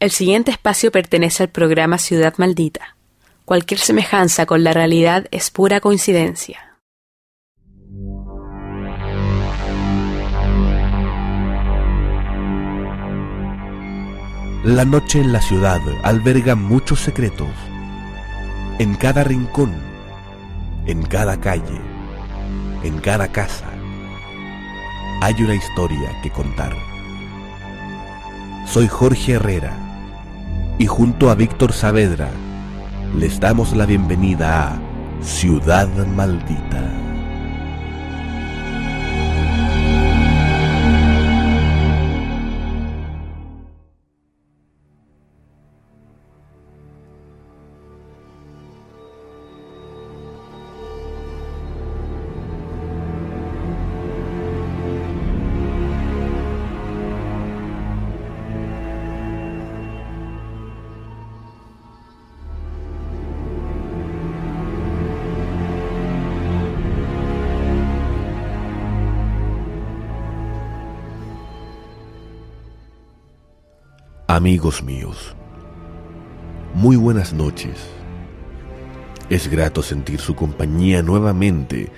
El siguiente espacio pertenece al programa Ciudad Maldita. Cualquier semejanza con la realidad es pura coincidencia. La noche en la ciudad alberga muchos secretos. En cada rincón, en cada calle, en cada casa, hay una historia que contar. Soy Jorge Herrera y junto a Víctor Saavedra les damos la bienvenida a Ciudad Maldita. Amigos míos, muy buenas noches. Es grato sentir su compañía nuevamente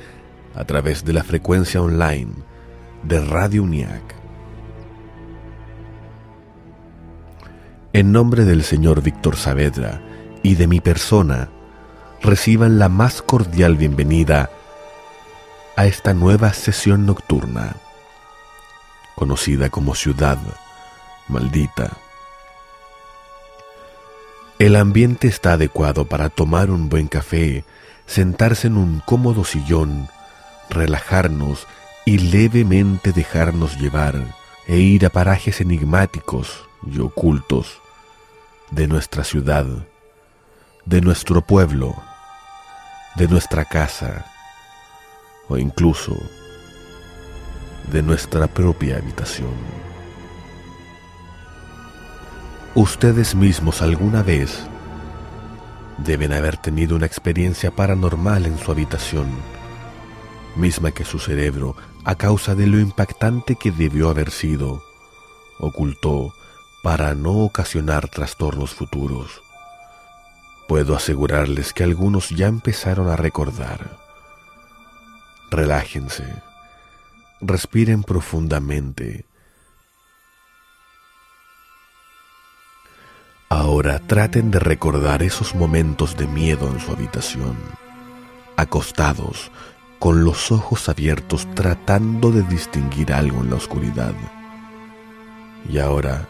a través de la frecuencia online de Radio UNIAC. En nombre del señor Víctor Saavedra y de mi persona, reciban la más cordial bienvenida a esta nueva sesión nocturna, conocida como Ciudad Maldita. El ambiente está adecuado para tomar un buen café, sentarse en un cómodo sillón, relajarnos y levemente dejarnos llevar e ir a parajes enigmáticos y ocultos de nuestra ciudad, de nuestro pueblo, de nuestra casa o incluso de nuestra propia habitación. Ustedes mismos alguna vez deben haber tenido una experiencia paranormal en su habitación, misma que su cerebro, a causa de lo impactante que debió haber sido, ocultó para no ocasionar trastornos futuros. Puedo asegurarles que algunos ya empezaron a recordar. Relájense, respiren profundamente Ahora traten de recordar esos momentos de miedo en su habitación, acostados, con los ojos abiertos tratando de distinguir algo en la oscuridad. Y ahora,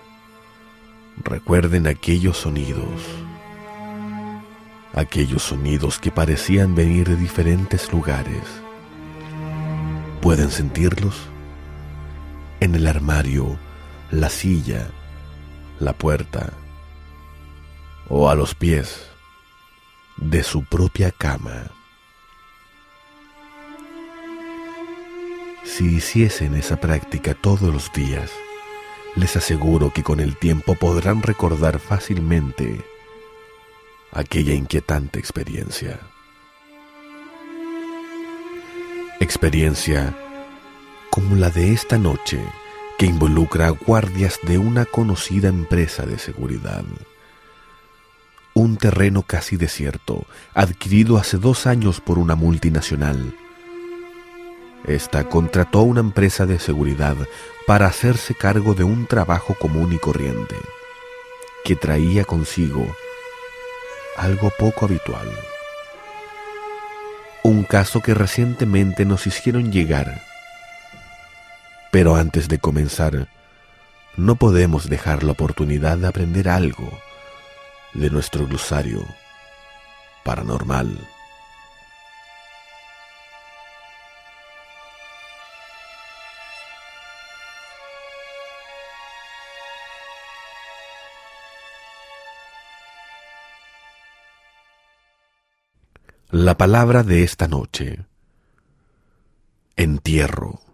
recuerden aquellos sonidos, aquellos sonidos que parecían venir de diferentes lugares. ¿Pueden sentirlos? En el armario, la silla, la puerta, o a los pies de su propia cama. Si hiciesen esa práctica todos los días, les aseguro que con el tiempo podrán recordar fácilmente aquella inquietante experiencia. Experiencia como la de esta noche que involucra a guardias de una conocida empresa de seguridad un terreno casi desierto, adquirido hace dos años por una multinacional. Esta contrató a una empresa de seguridad para hacerse cargo de un trabajo común y corriente, que traía consigo algo poco habitual. Un caso que recientemente nos hicieron llegar. Pero antes de comenzar, no podemos dejar la oportunidad de aprender algo de nuestro glosario paranormal. La palabra de esta noche. Entierro.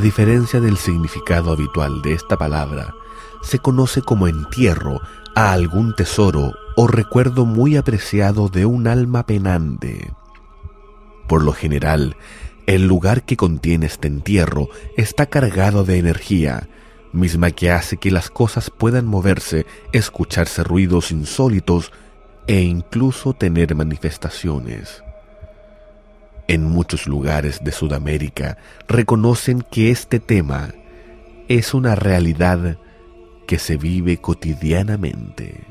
Diferencia del significado habitual de esta palabra, se conoce como entierro a algún tesoro o recuerdo muy apreciado de un alma penante. Por lo general, el lugar que contiene este entierro está cargado de energía, misma que hace que las cosas puedan moverse, escucharse ruidos insólitos e incluso tener manifestaciones. En muchos lugares de Sudamérica reconocen que este tema es una realidad que se vive cotidianamente.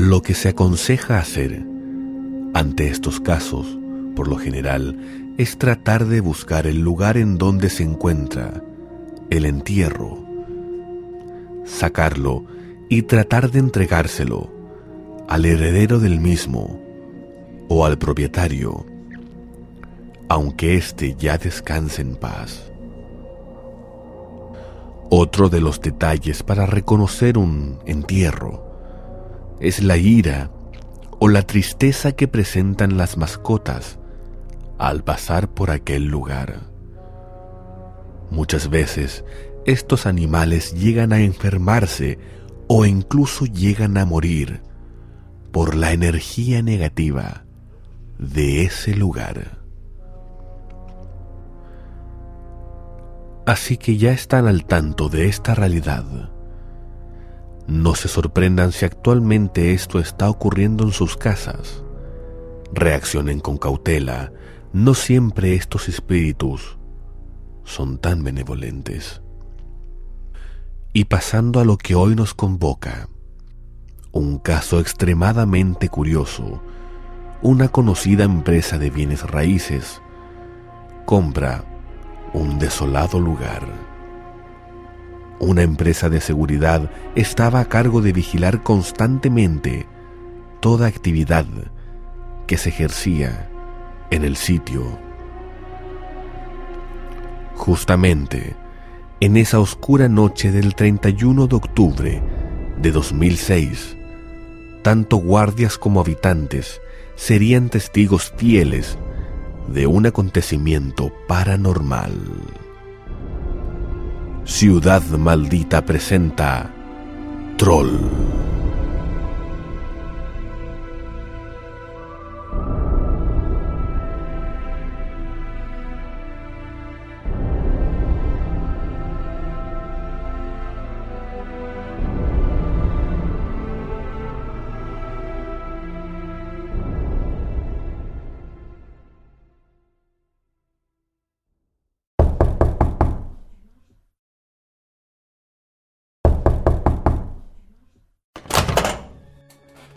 Lo que se aconseja hacer ante estos casos, por lo general, es tratar de buscar el lugar en donde se encuentra el entierro, sacarlo y tratar de entregárselo al heredero del mismo o al propietario, aunque éste ya descanse en paz. Otro de los detalles para reconocer un entierro es la ira o la tristeza que presentan las mascotas al pasar por aquel lugar. Muchas veces estos animales llegan a enfermarse o incluso llegan a morir por la energía negativa de ese lugar. Así que ya están al tanto de esta realidad no se sorprendan si actualmente esto está ocurriendo en sus casas. Reaccionen con cautela. No siempre estos espíritus son tan benevolentes. Y pasando a lo que hoy nos convoca, un caso extremadamente curioso. Una conocida empresa de bienes raíces compra un desolado lugar una empresa de seguridad estaba a cargo de vigilar constantemente toda actividad que se ejercía en el sitio. Justamente en esa oscura noche del 31 de octubre de 2006, tanto guardias como habitantes serían testigos fieles de un acontecimiento paranormal. Ciudad Maldita presenta Troll.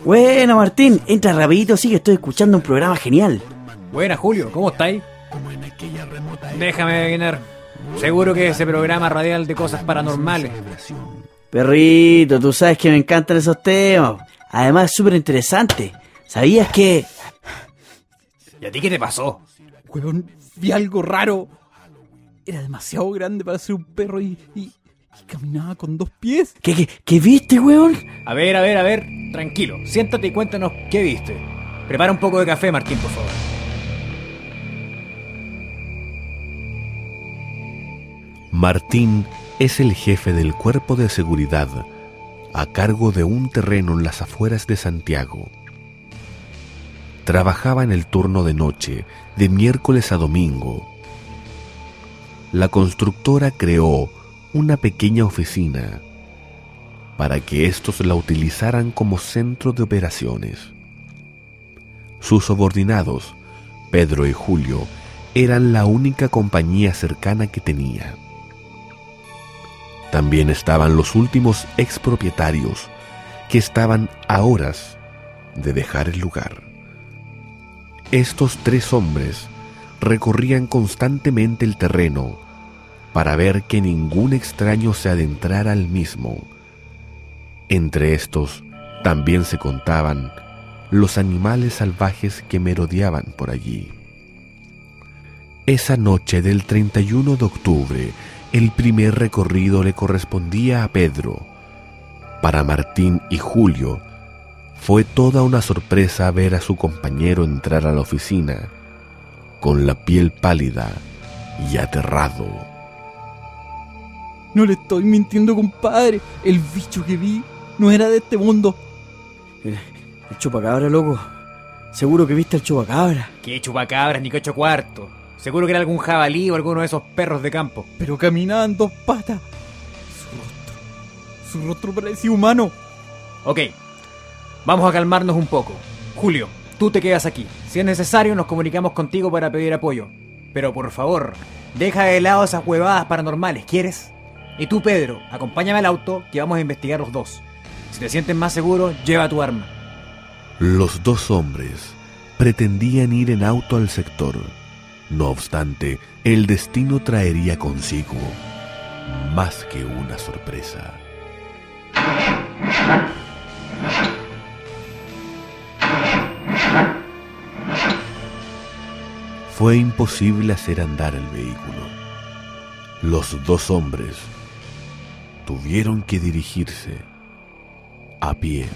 Bueno, Martín, entra rapidito, sí que estoy escuchando un programa genial. Buena, Julio, ¿cómo estáis? Déjame adivinar. Seguro que ese programa radial de cosas paranormales. Perrito, tú sabes que me encantan esos temas. Además, es súper interesante. ¿Sabías que...? ¿Y a ti qué te pasó? Weón, vi algo raro. Era demasiado grande para ser un perro y, caminaba con dos pies. ¿Qué, qué, qué viste, weón? A ver, a ver, a ver. Tranquilo, siéntate y cuéntanos qué viste. Prepara un poco de café, Martín, por favor. Martín es el jefe del cuerpo de seguridad a cargo de un terreno en las afueras de Santiago. Trabajaba en el turno de noche, de miércoles a domingo. La constructora creó una pequeña oficina para que éstos la utilizaran como centro de operaciones. Sus subordinados, Pedro y Julio, eran la única compañía cercana que tenía. También estaban los últimos expropietarios, que estaban a horas de dejar el lugar. Estos tres hombres recorrían constantemente el terreno para ver que ningún extraño se adentrara al mismo. Entre estos también se contaban los animales salvajes que merodeaban por allí. Esa noche del 31 de octubre, el primer recorrido le correspondía a Pedro. Para Martín y Julio, fue toda una sorpresa ver a su compañero entrar a la oficina, con la piel pálida y aterrado. No le estoy mintiendo, compadre. El bicho que vi no era de este mundo. El, el chupacabra, loco. Seguro que viste el chupacabra. ¿Qué chupacabras ni cocho cuarto? Seguro que era algún jabalí o alguno de esos perros de campo. Pero caminaba en dos patas. Su rostro. Su rostro parecía humano. Ok, vamos a calmarnos un poco. Julio, tú te quedas aquí. Si es necesario, nos comunicamos contigo para pedir apoyo. Pero por favor, deja de lado esas huevadas paranormales, ¿quieres? Y tú, Pedro, acompáñame al auto que vamos a investigar los dos. Si te sientes más seguro, lleva tu arma. Los dos hombres pretendían ir en auto al sector. No obstante, el destino traería consigo más que una sorpresa. Fue imposible hacer andar el vehículo. Los dos hombres tuvieron que dirigirse a pie.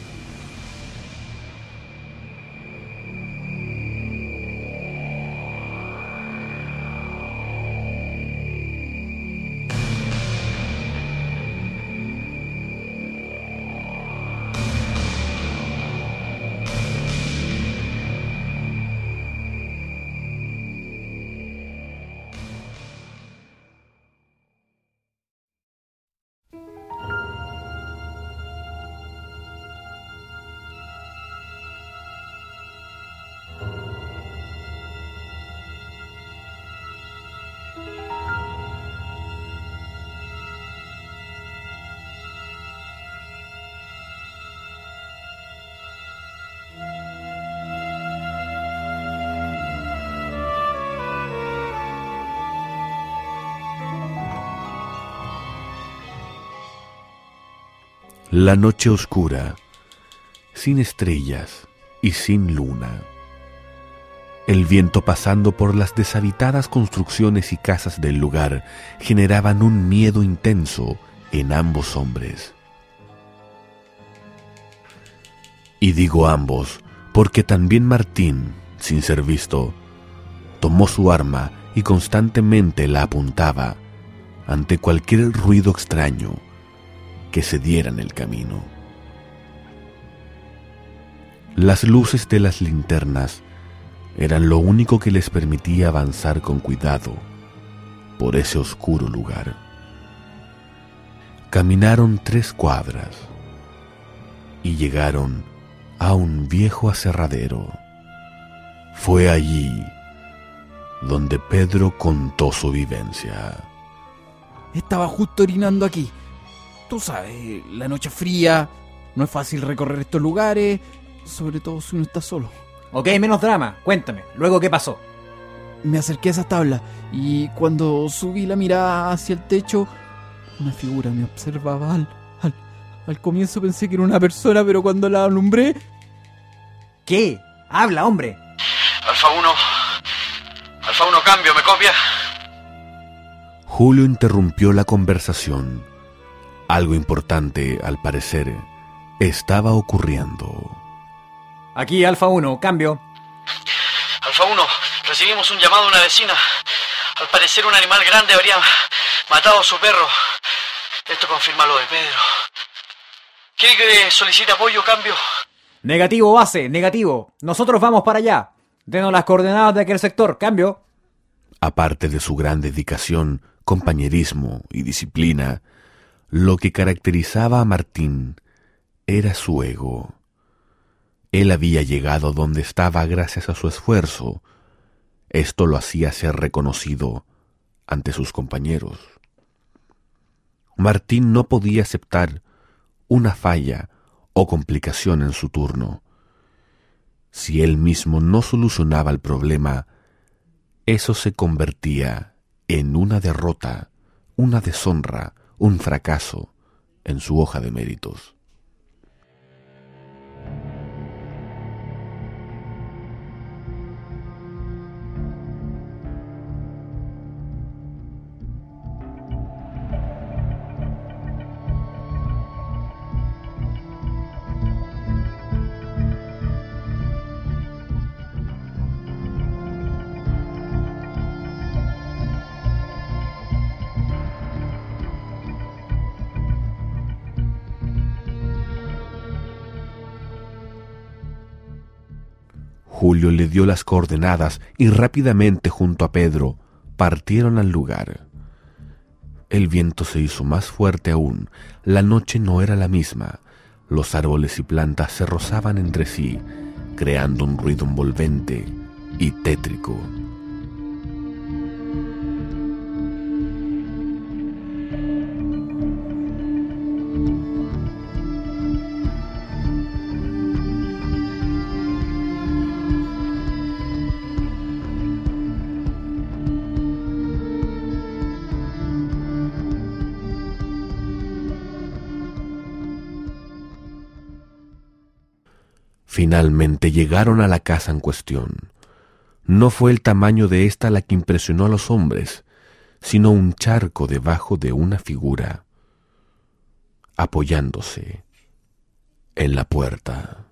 La noche oscura, sin estrellas y sin luna. El viento pasando por las deshabitadas construcciones y casas del lugar generaban un miedo intenso en ambos hombres. Y digo ambos, porque también Martín, sin ser visto, tomó su arma y constantemente la apuntaba ante cualquier ruido extraño que se dieran el camino. Las luces de las linternas eran lo único que les permitía avanzar con cuidado por ese oscuro lugar. Caminaron tres cuadras y llegaron a un viejo aserradero. Fue allí donde Pedro contó su vivencia. Estaba justo orinando aquí. Tú sabes, la noche fría, no es fácil recorrer estos lugares, sobre todo si uno está solo. Ok, menos drama. Cuéntame, luego qué pasó. Me acerqué a esa tabla y cuando subí la mirada hacia el techo, una figura me observaba. Al, al, al comienzo pensé que era una persona, pero cuando la alumbré, ¿Qué? Habla, hombre. Alfa 1. Alfa 1, cambio, ¿me copia? Julio interrumpió la conversación. Algo importante, al parecer, estaba ocurriendo. Aquí, Alfa 1, cambio. Alfa 1, recibimos un llamado de una vecina. Al parecer un animal grande habría matado a su perro. Esto confirma lo de Pedro. ¿Quiere que solicite apoyo, cambio? Negativo, base, negativo. Nosotros vamos para allá. Denos las coordenadas de aquel sector, cambio. Aparte de su gran dedicación, compañerismo y disciplina, lo que caracterizaba a Martín era su ego. Él había llegado donde estaba gracias a su esfuerzo. Esto lo hacía ser reconocido ante sus compañeros. Martín no podía aceptar una falla o complicación en su turno. Si él mismo no solucionaba el problema, eso se convertía en una derrota, una deshonra, un fracaso en su hoja de méritos. Julio le dio las coordenadas y rápidamente junto a Pedro partieron al lugar. El viento se hizo más fuerte aún, la noche no era la misma, los árboles y plantas se rozaban entre sí, creando un ruido envolvente y tétrico. Finalmente llegaron a la casa en cuestión. No fue el tamaño de ésta la que impresionó a los hombres, sino un charco debajo de una figura, apoyándose en la puerta.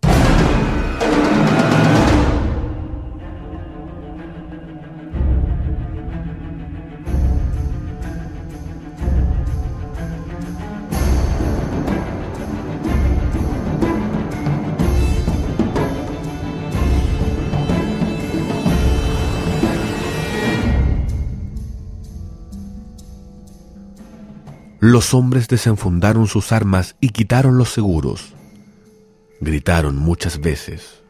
Los hombres desenfundaron sus armas y quitaron los seguros. Gritaron muchas veces.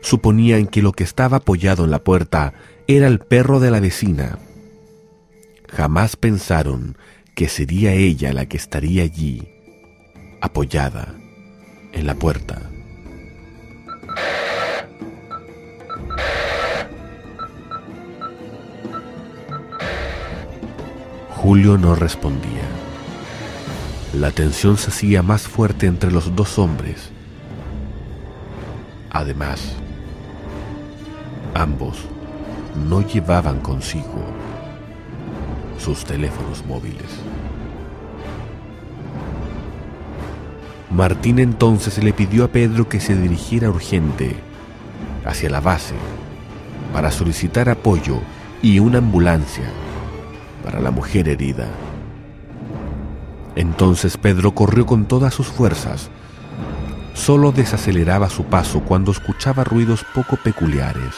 Suponían que lo que estaba apoyado en la puerta era el perro de la vecina. Jamás pensaron que sería ella la que estaría allí, apoyada en la puerta. Julio no respondía. La tensión se hacía más fuerte entre los dos hombres. Además, ambos no llevaban consigo sus teléfonos móviles. Martín entonces le pidió a Pedro que se dirigiera urgente hacia la base para solicitar apoyo y una ambulancia para la mujer herida. Entonces Pedro corrió con todas sus fuerzas. Solo desaceleraba su paso cuando escuchaba ruidos poco peculiares.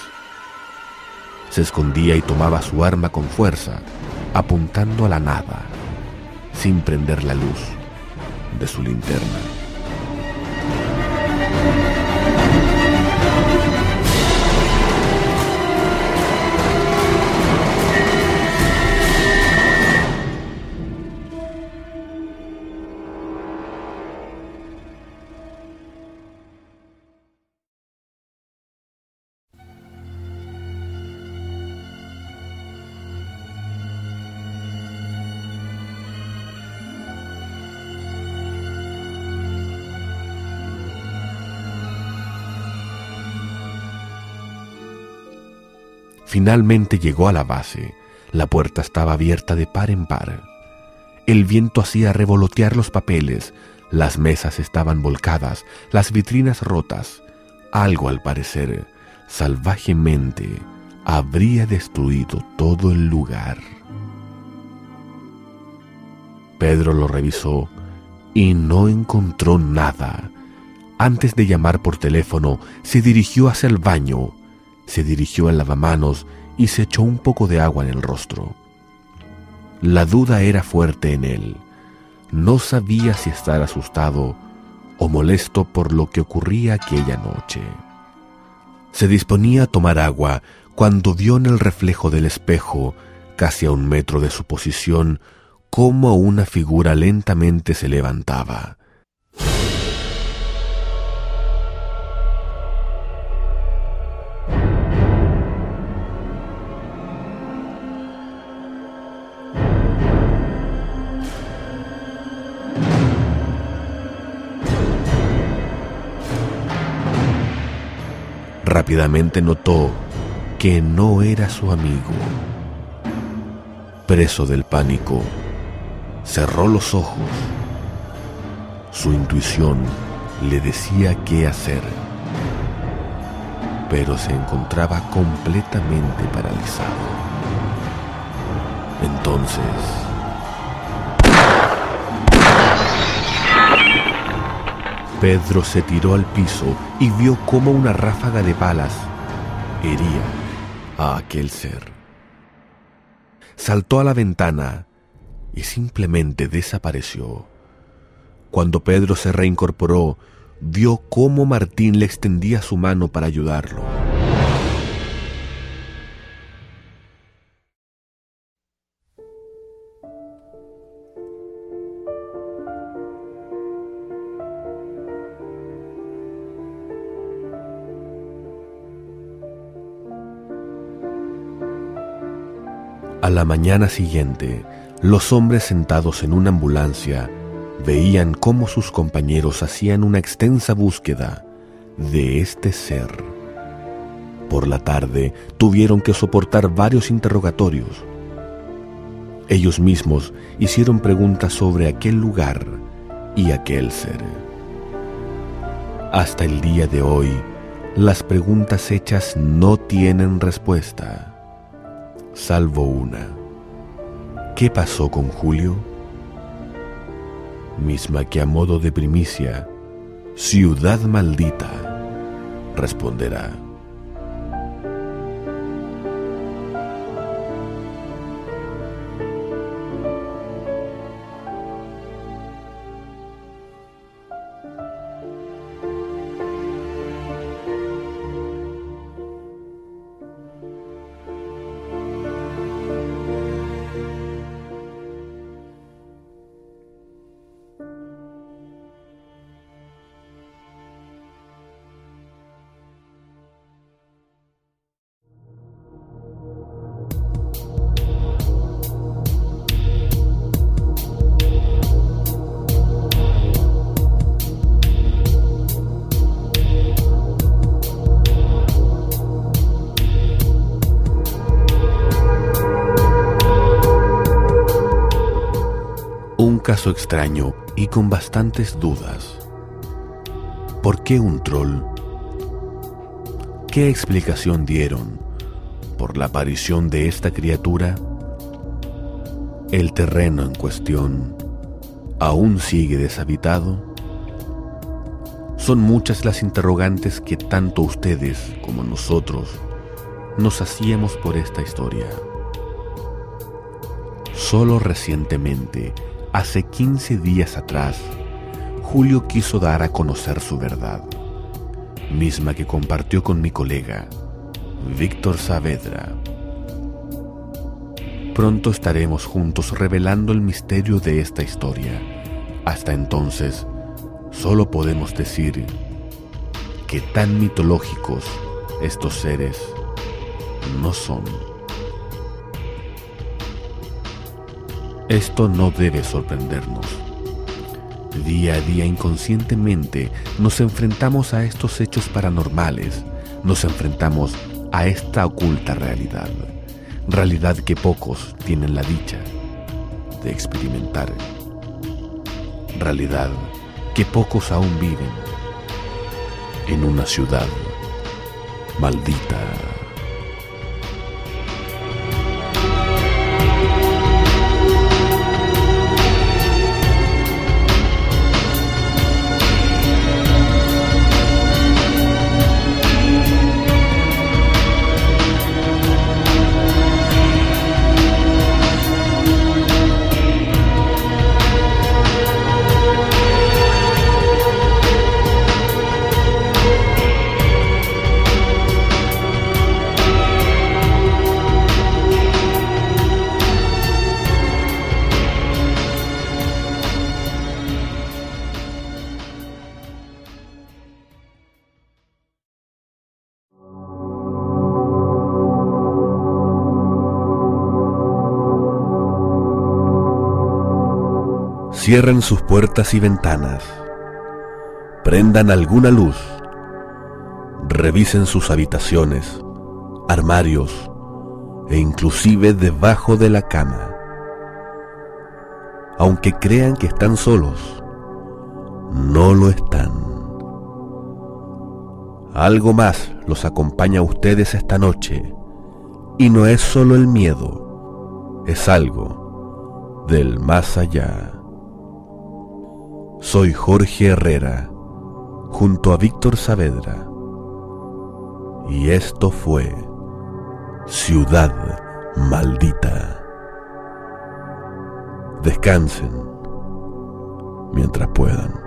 Se escondía y tomaba su arma con fuerza, apuntando a la nada, sin prender la luz de su linterna. Finalmente llegó a la base. La puerta estaba abierta de par en par. El viento hacía revolotear los papeles, las mesas estaban volcadas, las vitrinas rotas. Algo, al parecer, salvajemente, habría destruido todo el lugar. Pedro lo revisó y no encontró nada. Antes de llamar por teléfono, se dirigió hacia el baño se dirigió al lavamanos y se echó un poco de agua en el rostro. La duda era fuerte en él. No sabía si estar asustado o molesto por lo que ocurría aquella noche. Se disponía a tomar agua cuando vio en el reflejo del espejo, casi a un metro de su posición, cómo una figura lentamente se levantaba. Rápidamente notó que no era su amigo. Preso del pánico, cerró los ojos. Su intuición le decía qué hacer, pero se encontraba completamente paralizado. Entonces, Pedro se tiró al piso y vio cómo una ráfaga de balas hería a aquel ser. Saltó a la ventana y simplemente desapareció. Cuando Pedro se reincorporó, vio cómo Martín le extendía su mano para ayudarlo. A la mañana siguiente, los hombres sentados en una ambulancia veían cómo sus compañeros hacían una extensa búsqueda de este ser. Por la tarde tuvieron que soportar varios interrogatorios. Ellos mismos hicieron preguntas sobre aquel lugar y aquel ser. Hasta el día de hoy, las preguntas hechas no tienen respuesta salvo una. ¿Qué pasó con Julio? Misma que a modo de primicia, ciudad maldita, responderá. Extraño y con bastantes dudas. ¿Por qué un troll? ¿Qué explicación dieron por la aparición de esta criatura? ¿El terreno en cuestión aún sigue deshabitado? Son muchas las interrogantes que tanto ustedes como nosotros nos hacíamos por esta historia. Solo recientemente Hace 15 días atrás, Julio quiso dar a conocer su verdad, misma que compartió con mi colega, Víctor Saavedra. Pronto estaremos juntos revelando el misterio de esta historia. Hasta entonces, solo podemos decir que tan mitológicos estos seres no son. Esto no debe sorprendernos. Día a día inconscientemente nos enfrentamos a estos hechos paranormales, nos enfrentamos a esta oculta realidad, realidad que pocos tienen la dicha de experimentar, realidad que pocos aún viven en una ciudad maldita. Cierren sus puertas y ventanas. Prendan alguna luz. Revisen sus habitaciones, armarios e inclusive debajo de la cama. Aunque crean que están solos, no lo están. Algo más los acompaña a ustedes esta noche y no es solo el miedo, es algo del más allá. Soy Jorge Herrera, junto a Víctor Saavedra. Y esto fue Ciudad Maldita. Descansen mientras puedan.